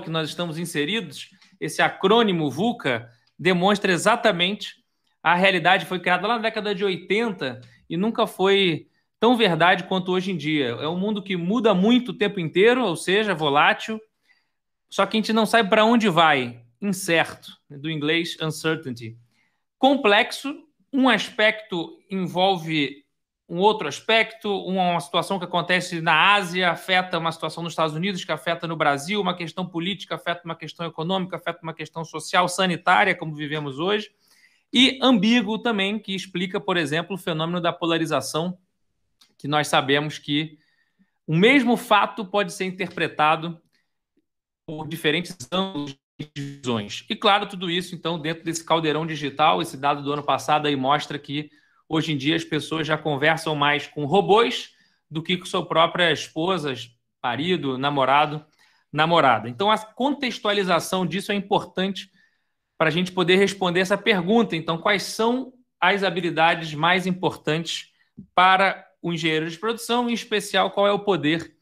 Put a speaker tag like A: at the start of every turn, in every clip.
A: que nós estamos inseridos, esse acrônimo VUCA, demonstra exatamente a realidade. Foi criada lá na década de 80 e nunca foi tão verdade quanto hoje em dia. É um mundo que muda muito o tempo inteiro, ou seja, volátil, só que a gente não sabe para onde vai. Incerto, do inglês uncertainty. Complexo, um aspecto envolve um outro aspecto, uma situação que acontece na Ásia afeta uma situação nos Estados Unidos, que afeta no Brasil, uma questão política afeta uma questão econômica, afeta uma questão social, sanitária, como vivemos hoje, e ambíguo também, que explica, por exemplo, o fenômeno da polarização, que nós sabemos que o mesmo fato pode ser interpretado por diferentes ângulos e visões. E claro, tudo isso, então, dentro desse caldeirão digital, esse dado do ano passado aí mostra que Hoje em dia as pessoas já conversam mais com robôs do que com sua própria esposa, marido, namorado, namorada. Então a contextualização disso é importante para a gente poder responder essa pergunta. Então, quais são as habilidades mais importantes para o engenheiro de produção, em especial qual é o poder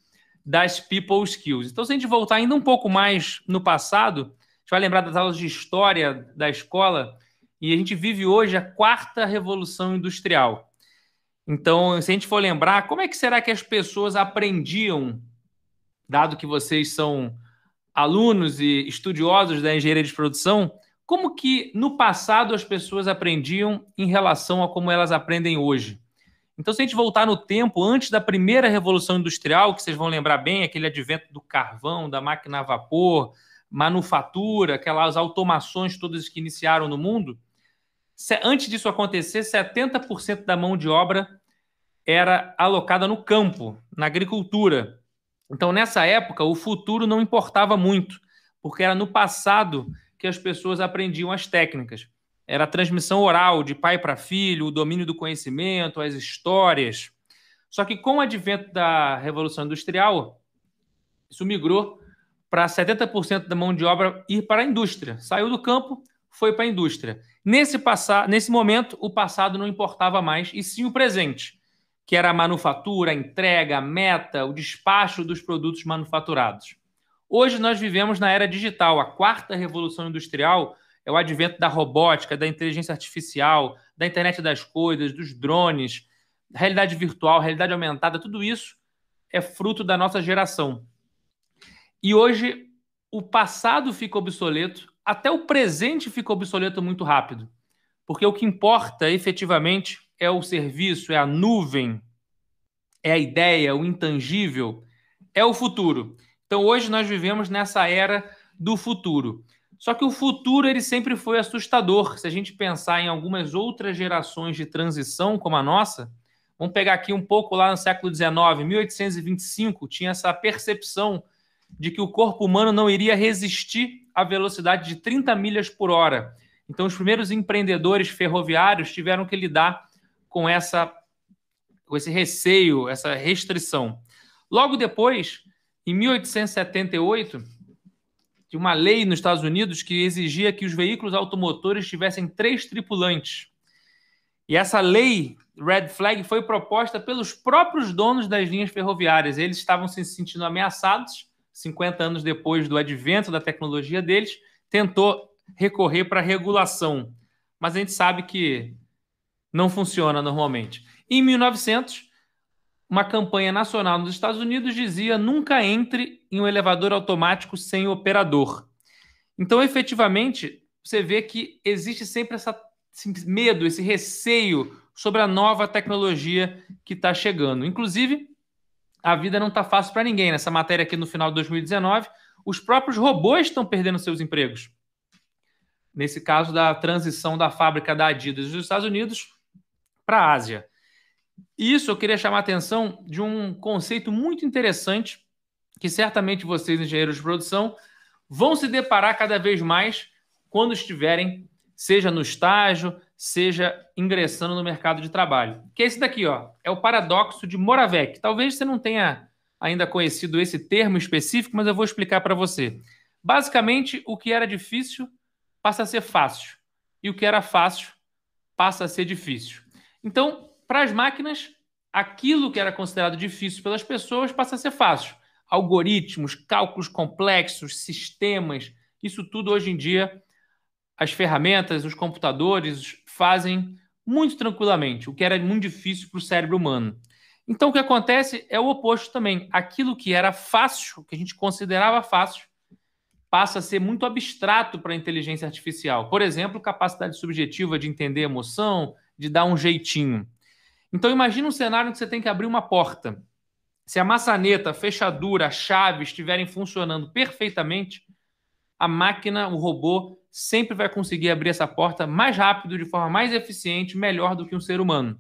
A: das people skills. Então, se a gente voltar ainda um pouco mais no passado, a gente vai lembrar das aulas de história da escola, e a gente vive hoje a quarta revolução industrial. Então, se a gente for lembrar, como é que será que as pessoas aprendiam, dado que vocês são alunos e estudiosos da engenharia de produção, como que no passado as pessoas aprendiam em relação a como elas aprendem hoje? Então, se a gente voltar no tempo, antes da primeira revolução industrial, que vocês vão lembrar bem, aquele advento do carvão, da máquina a vapor, manufatura, aquelas automações todas que iniciaram no mundo, Antes disso acontecer, 70% da mão de obra era alocada no campo, na agricultura. Então, nessa época, o futuro não importava muito, porque era no passado que as pessoas aprendiam as técnicas. Era a transmissão oral, de pai para filho, o domínio do conhecimento, as histórias. Só que com o advento da Revolução Industrial, isso migrou para 70% da mão de obra ir para a indústria. Saiu do campo, foi para a indústria. Nesse, passar, nesse momento, o passado não importava mais, e sim o presente, que era a manufatura, a entrega, a meta, o despacho dos produtos manufaturados. Hoje nós vivemos na era digital, a quarta revolução industrial é o advento da robótica, da inteligência artificial, da internet das coisas, dos drones, realidade virtual, realidade aumentada, tudo isso é fruto da nossa geração. E hoje o passado fica obsoleto, até o presente fica obsoleto muito rápido. Porque o que importa efetivamente é o serviço, é a nuvem, é a ideia, o intangível, é o futuro. Então hoje nós vivemos nessa era do futuro. Só que o futuro ele sempre foi assustador. Se a gente pensar em algumas outras gerações de transição como a nossa, vamos pegar aqui um pouco lá no século XIX, 1825, tinha essa percepção de que o corpo humano não iria resistir à velocidade de 30 milhas por hora. Então, os primeiros empreendedores ferroviários tiveram que lidar com essa com esse receio, essa restrição. Logo depois, em 1878, de uma lei nos Estados Unidos que exigia que os veículos automotores tivessem três tripulantes. E essa lei Red Flag foi proposta pelos próprios donos das linhas ferroviárias. Eles estavam se sentindo ameaçados 50 anos depois do advento da tecnologia deles, tentou recorrer para regulação. Mas a gente sabe que não funciona normalmente. Em 1900, uma campanha nacional nos Estados Unidos dizia: nunca entre em um elevador automático sem operador. Então, efetivamente, você vê que existe sempre essa, esse medo, esse receio sobre a nova tecnologia que está chegando. Inclusive, a vida não está fácil para ninguém. Nessa matéria aqui no final de 2019, os próprios robôs estão perdendo seus empregos. Nesse caso da transição da fábrica da Adidas dos Estados Unidos para a Ásia. Isso eu queria chamar a atenção de um conceito muito interessante que certamente vocês, engenheiros de produção, vão se deparar cada vez mais quando estiverem, seja no estágio, seja ingressando no mercado de trabalho. Que é esse daqui, ó, é o paradoxo de Moravec. Talvez você não tenha ainda conhecido esse termo específico, mas eu vou explicar para você. Basicamente, o que era difícil passa a ser fácil, e o que era fácil passa a ser difícil. Então, para as máquinas, aquilo que era considerado difícil pelas pessoas passa a ser fácil. algoritmos, cálculos complexos, sistemas, isso tudo hoje em dia as ferramentas, os computadores fazem muito tranquilamente, o que era muito difícil para o cérebro humano. Então, o que acontece é o oposto também. Aquilo que era fácil, que a gente considerava fácil, passa a ser muito abstrato para a inteligência artificial. Por exemplo, capacidade subjetiva de entender emoção, de dar um jeitinho. Então, imagine um cenário que você tem que abrir uma porta. Se a maçaneta, a fechadura, a chave estiverem funcionando perfeitamente, a máquina, o robô, sempre vai conseguir abrir essa porta mais rápido, de forma mais eficiente, melhor do que um ser humano.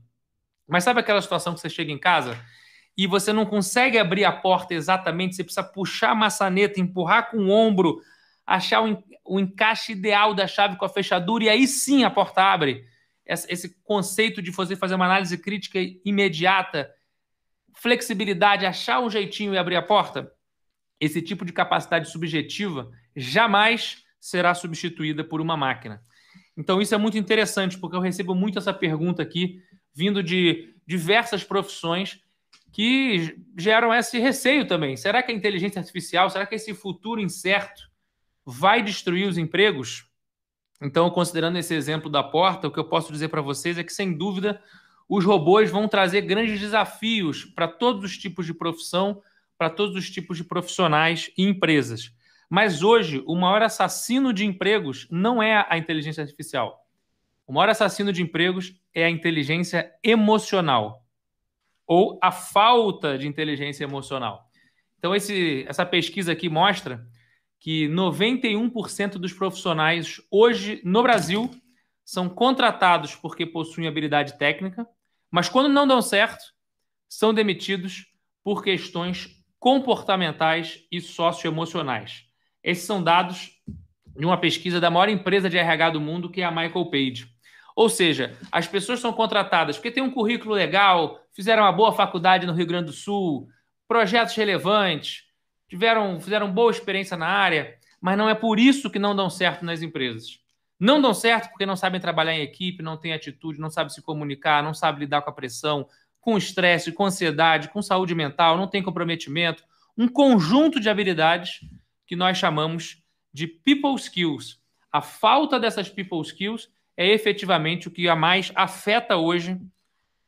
A: Mas sabe aquela situação que você chega em casa e você não consegue abrir a porta exatamente, você precisa puxar a maçaneta, empurrar com o ombro, achar o, encaixe ideal da chave com a fechadura e aí sim a porta abre. Esse conceito de você fazer uma análise crítica imediata, flexibilidade, achar um jeitinho e abrir a porta, esse tipo de capacidade subjetiva jamais será substituída por uma máquina. Então, isso é muito interessante, porque eu recebo muito essa pergunta aqui, vindo de diversas profissões que geram esse receio também. Será que a inteligência artificial, será que esse futuro incerto vai destruir os empregos? Então, considerando esse exemplo da porta, o que eu posso dizer para vocês é que, sem dúvida, os robôs vão trazer grandes desafios para todos os tipos de profissão, para todos os tipos de profissionais e empresas. Mas hoje, o maior assassino de empregos não é a inteligência artificial. O maior assassino de empregos é a inteligência emocional ou a falta de inteligência emocional. Então, esse, essa pesquisa aqui mostra que 91% dos profissionais hoje no Brasil são contratados porque possuem habilidade técnica, mas quando não dão certo, são demitidos por questões comportamentais e socioemocionais. Esses são dados de uma pesquisa da maior empresa de RH do mundo, que é a Michael Page. Ou seja, as pessoas são contratadas porque têm um currículo legal, fizeram uma boa faculdade no Rio Grande do Sul, projetos relevantes, tiveram, fizeram boa experiência na área, mas não é por isso que não dão certo nas empresas. Não dão certo porque não sabem trabalhar em equipe, não têm atitude, não sabem se comunicar, não sabem lidar com a pressão, com estresse, com ansiedade, com saúde mental, não tem comprometimento, um conjunto de habilidades que nós chamamos de people skills. A falta dessas people skills é efetivamente o que a mais afeta hoje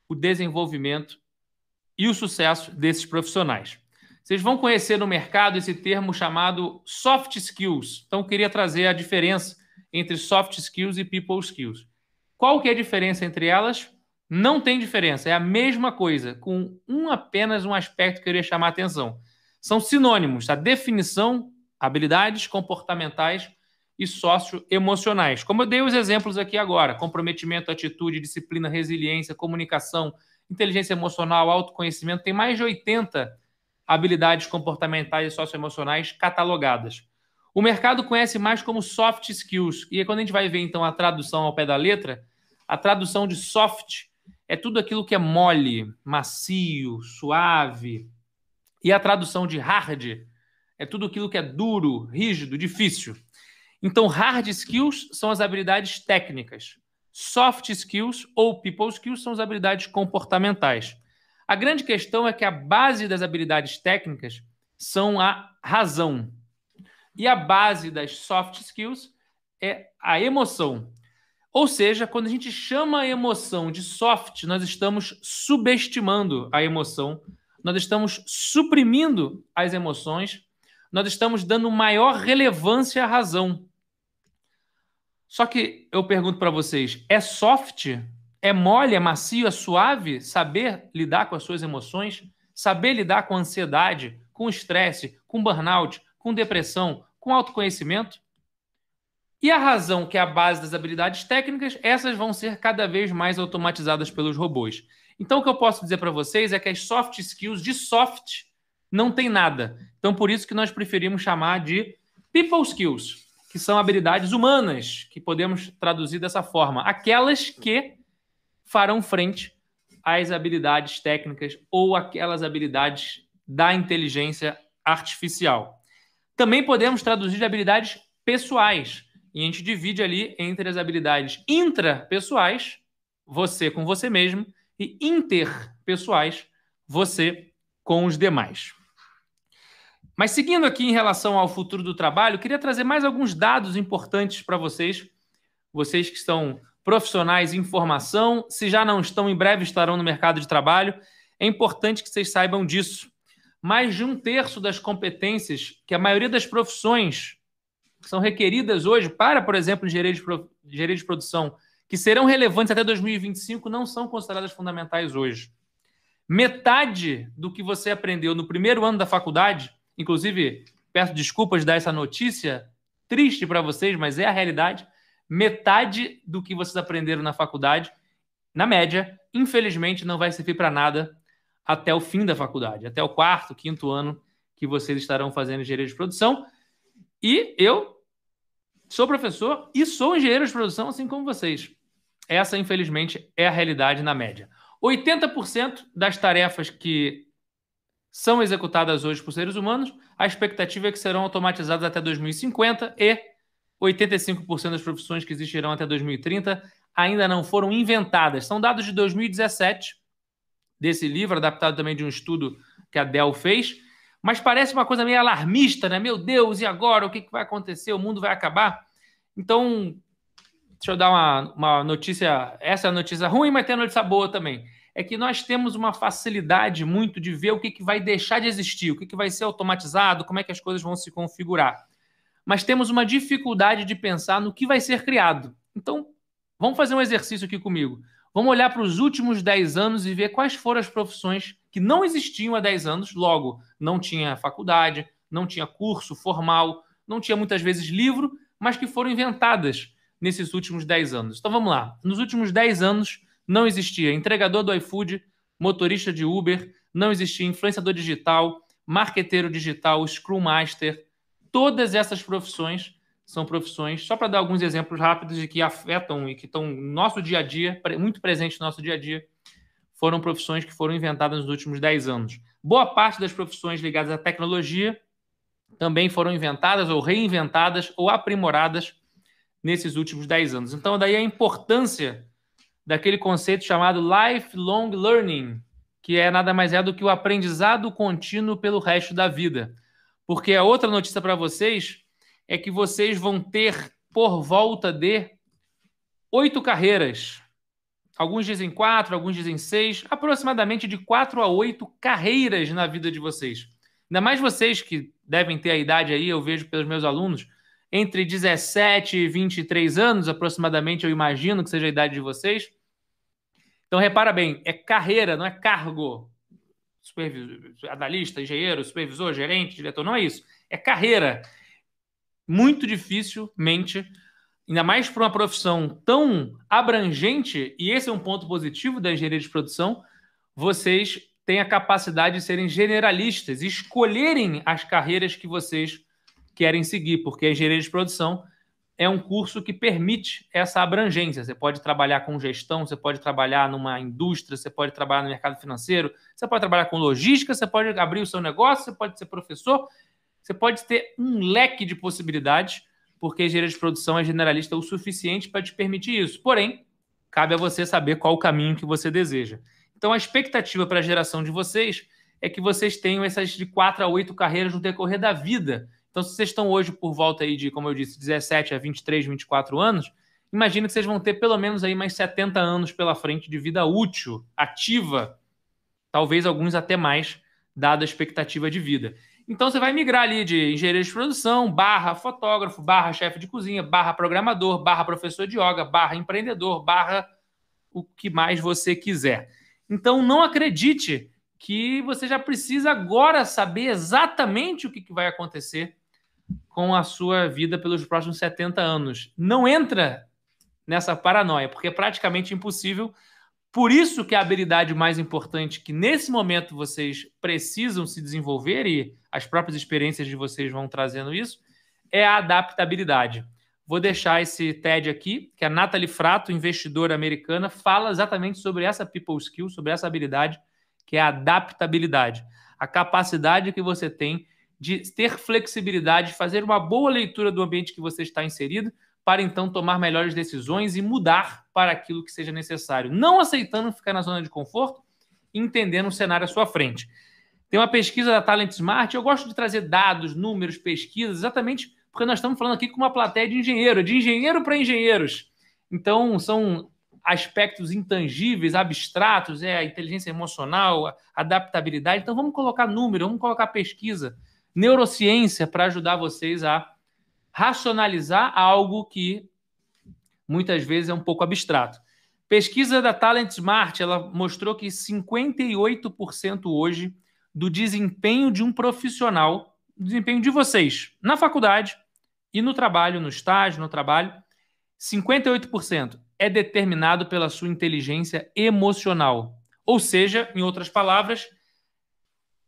A: o desenvolvimento e o sucesso desses profissionais. Vocês vão conhecer no mercado esse termo chamado soft skills. Então, queria trazer a diferença entre soft skills e people skills. Qual que é a diferença entre elas? Não tem diferença, é a mesma coisa, com um apenas um aspecto que eu queria chamar a atenção. São sinônimos. A definição habilidades comportamentais e socioemocionais. Como eu dei os exemplos aqui agora: comprometimento, atitude, disciplina, resiliência, comunicação, inteligência emocional, autoconhecimento. Tem mais de 80 habilidades comportamentais e socioemocionais catalogadas. O mercado conhece mais como soft skills. E quando a gente vai ver então a tradução ao pé da letra, a tradução de soft é tudo aquilo que é mole, macio, suave. E a tradução de hard é tudo aquilo que é duro, rígido, difícil. Então, hard skills são as habilidades técnicas. Soft skills ou people skills são as habilidades comportamentais. A grande questão é que a base das habilidades técnicas são a razão. E a base das soft skills é a emoção. Ou seja, quando a gente chama a emoção de soft, nós estamos subestimando a emoção, nós estamos suprimindo as emoções nós estamos dando maior relevância à razão. Só que eu pergunto para vocês: é soft? É mole, é macio, é suave saber lidar com as suas emoções? Saber lidar com ansiedade, com estresse, com burnout, com depressão, com autoconhecimento? E a razão, que é a base das habilidades técnicas, essas vão ser cada vez mais automatizadas pelos robôs. Então, o que eu posso dizer para vocês é que as soft skills de soft não tem nada. Então, por isso que nós preferimos chamar de people skills, que são habilidades humanas, que podemos traduzir dessa forma. Aquelas que farão frente às habilidades técnicas ou aquelas habilidades da inteligência artificial. Também podemos traduzir de habilidades pessoais. E a gente divide ali entre as habilidades intrapessoais, você com você mesmo, e interpessoais, você com os demais. Mas seguindo aqui em relação ao futuro do trabalho, queria trazer mais alguns dados importantes para vocês, vocês que estão profissionais em formação, se já não estão, em breve estarão no mercado de trabalho. É importante que vocês saibam disso. Mais de um terço das competências que a maioria das profissões são requeridas hoje para, por exemplo, engenharia de, engenharia de produção, que serão relevantes até 2025, não são consideradas fundamentais hoje. Metade do que você aprendeu no primeiro ano da faculdade, inclusive peço desculpas de dar essa notícia triste para vocês, mas é a realidade. Metade do que vocês aprenderam na faculdade, na média, infelizmente não vai servir para nada até o fim da faculdade, até o quarto, quinto ano que vocês estarão fazendo engenharia de produção. E eu sou professor e sou engenheiro de produção, assim como vocês. Essa, infelizmente, é a realidade na média. 80% das tarefas que são executadas hoje por seres humanos, a expectativa é que serão automatizadas até 2050 e 85% das profissões que existirão até 2030 ainda não foram inventadas. São dados de 2017, desse livro, adaptado também de um estudo que a Dell fez, mas parece uma coisa meio alarmista, né? Meu Deus, e agora? O que, vai acontecer? O mundo vai acabar? Então, deixa eu dar uma, uma notícia. Essa é a notícia ruim, mas tem a notícia boa também. É que nós temos uma facilidade muito de ver o que, que vai deixar de existir, o que, que vai ser automatizado, como é que as coisas vão se configurar. Mas temos uma dificuldade de pensar no que vai ser criado. Então, vamos fazer um exercício aqui comigo. Vamos olhar para os últimos 10 anos e ver quais foram as profissões que não existiam há 10 anos, logo, não tinha faculdade, não tinha curso formal, não tinha muitas vezes livro, mas que foram inventadas nesses últimos 10 anos. Então vamos lá. Nos últimos 10 anos não existia entregador do iFood, motorista de Uber, não existia influenciador digital, marqueteiro digital, Scrum Master. Todas essas profissões são profissões, só para dar alguns exemplos rápidos de que afetam e que estão no nosso dia a dia, muito presentes no nosso dia a dia, foram profissões que foram inventadas nos últimos 10 anos. Boa parte das profissões ligadas à tecnologia também foram inventadas ou reinventadas ou aprimoradas nesses últimos 10 anos. Então, daí a importância daquele conceito chamado lifelong learning, que é nada mais é do que o aprendizado contínuo pelo resto da vida. Porque a outra notícia para vocês é que vocês vão ter por volta de oito carreiras Alguns dizem quatro, alguns dizem seis, aproximadamente de quatro a oito carreiras na vida de vocês. Ainda mais vocês que devem ter a idade aí, eu vejo pelos meus alunos, entre 17 e 23 anos, aproximadamente, eu imagino que seja a idade de vocês. Então, repara bem, é carreira, não é cargo. Supervisor, analista, engenheiro, supervisor, gerente, diretor, não é isso. É carreira. Muito dificilmente ainda mais para uma profissão tão abrangente, e esse é um ponto positivo da engenharia de produção, vocês têm a capacidade de serem generalistas escolherem as carreiras que vocês querem seguir, porque a engenharia de produção é um curso que permite essa abrangência. Você pode trabalhar com gestão, você pode trabalhar numa indústria, você pode trabalhar no mercado financeiro, você pode trabalhar com logística, você pode abrir o seu negócio, você pode ser professor, você pode ter um leque de possibilidades porque engenharia de produção é generalista o suficiente para te permitir isso. Porém, cabe a você saber qual o caminho que você deseja. Então, a expectativa para a geração de vocês é que vocês tenham essas de quatro a oito carreiras no decorrer da vida. Então, se vocês estão hoje por volta aí de, como eu disse, 17 a 23, 24 anos, imagina que vocês vão ter pelo menos aí mais 70 anos pela frente de vida útil, ativa, talvez alguns até mais, dada a expectativa de vida. Então você vai migrar ali de engenheiro de produção, barra fotógrafo, barra chefe de cozinha, barra programador, barra professor de yoga, barra empreendedor, barra o que mais você quiser. Então não acredite que você já precisa agora saber exatamente o que vai acontecer com a sua vida pelos próximos 70 anos. Não entra nessa paranoia, porque é praticamente impossível por isso que a habilidade mais importante que nesse momento vocês precisam se desenvolver e as próprias experiências de vocês vão trazendo isso é a adaptabilidade. Vou deixar esse TED aqui, que a Natalie Frato, investidora americana, fala exatamente sobre essa people skill, sobre essa habilidade, que é a adaptabilidade. A capacidade que você tem de ter flexibilidade, de fazer uma boa leitura do ambiente que você está inserido, para então tomar melhores decisões e mudar para aquilo que seja necessário, não aceitando ficar na zona de conforto, entendendo o cenário à sua frente. Tem uma pesquisa da Talent Smart, eu gosto de trazer dados, números, pesquisas, exatamente porque nós estamos falando aqui com uma plateia de engenheiro, de engenheiro para engenheiros. Então, são aspectos intangíveis, abstratos, é a inteligência emocional, a adaptabilidade. Então, vamos colocar número, vamos colocar pesquisa, neurociência para ajudar vocês a racionalizar algo que muitas vezes é um pouco abstrato. Pesquisa da Talent Smart, ela mostrou que 58% hoje do desempenho de um profissional, desempenho de vocês na faculdade e no trabalho, no estágio, no trabalho, 58% é determinado pela sua inteligência emocional. Ou seja, em outras palavras,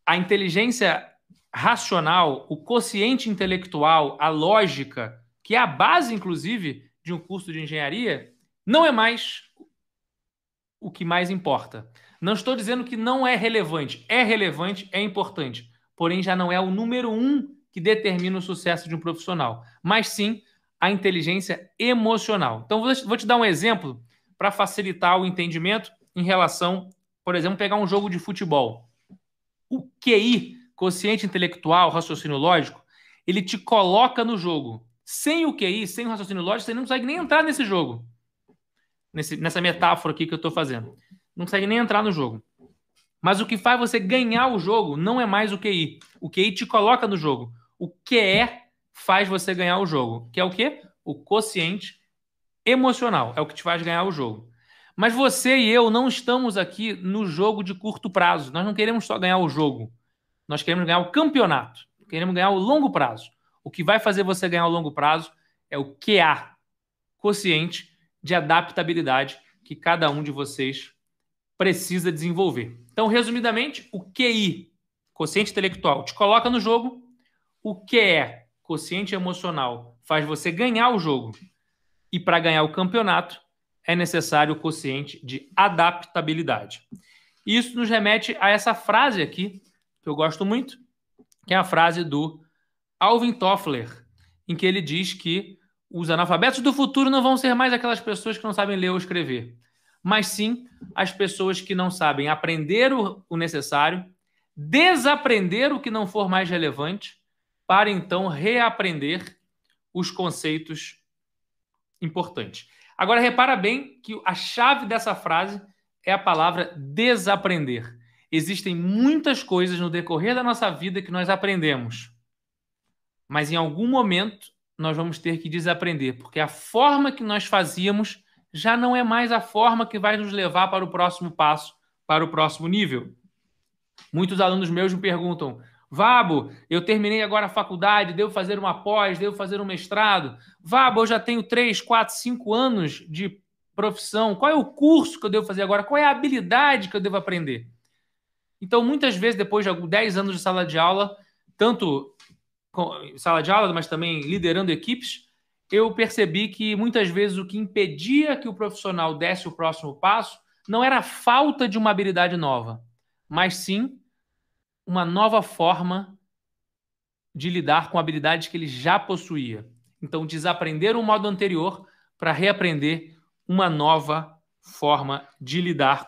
A: a inteligência racional, o quociente intelectual, a lógica, que é a base, inclusive, de um curso de engenharia, não é mais o que mais importa. Não estou dizendo que não é relevante. É relevante, é importante. Porém, já não é o número um que determina o sucesso de um profissional, mas sim a inteligência emocional. Então, vou te dar um exemplo para facilitar o entendimento em relação, por exemplo, pegar um jogo de futebol. O QI, quociente intelectual, raciocínio lógico, ele te coloca no jogo. Sem o QI, sem o raciocínio lógico, você não consegue nem entrar nesse jogo. Nesse, nessa metáfora aqui que eu estou fazendo. Não consegue nem entrar no jogo. Mas o que faz você ganhar o jogo não é mais o QI. O QI te coloca no jogo. O QE faz você ganhar o jogo. Que é o quê? O quociente emocional. É o que te faz ganhar o jogo. Mas você e eu não estamos aqui no jogo de curto prazo. Nós não queremos só ganhar o jogo. Nós queremos ganhar o campeonato. Queremos ganhar o longo prazo. O que vai fazer você ganhar o longo prazo é o QA, quociente de adaptabilidade que cada um de vocês precisa desenvolver. Então, resumidamente, o QI, quociente intelectual, te coloca no jogo. O QE, quociente emocional, faz você ganhar o jogo. E para ganhar o campeonato, é necessário o quociente de adaptabilidade. Isso nos remete a essa frase aqui, que eu gosto muito, que é a frase do Alvin Toffler, em que ele diz que os analfabetos do futuro não vão ser mais aquelas pessoas que não sabem ler ou escrever, mas sim as pessoas que não sabem aprender o, necessário, desaprender o que não for mais relevante, para então reaprender os conceitos importantes. Agora, repara bem que a chave dessa frase é a palavra desaprender. Existem muitas coisas no decorrer da nossa vida que nós aprendemos, mas em algum momento nós vamos ter que desaprender, porque a forma que nós fazíamos já não é mais a forma que vai nos levar para o próximo passo, para o próximo nível. Muitos alunos meus me perguntam: Vabo, eu terminei agora a faculdade, devo fazer uma pós, devo fazer um mestrado. Vabo, eu já tenho 3, 4, 5 anos de profissão. Qual é o curso que eu devo fazer agora? Qual é a habilidade que eu devo aprender? Então, muitas vezes, depois de 10 anos de sala de aula, tanto sala de aula, mas também liderando equipes, eu percebi que muitas vezes o que impedia que o profissional desse o próximo passo não era a falta de uma habilidade nova, mas sim uma nova forma de lidar com habilidades que ele já possuía. Então, desaprender o modo anterior para reaprender uma nova forma de lidar com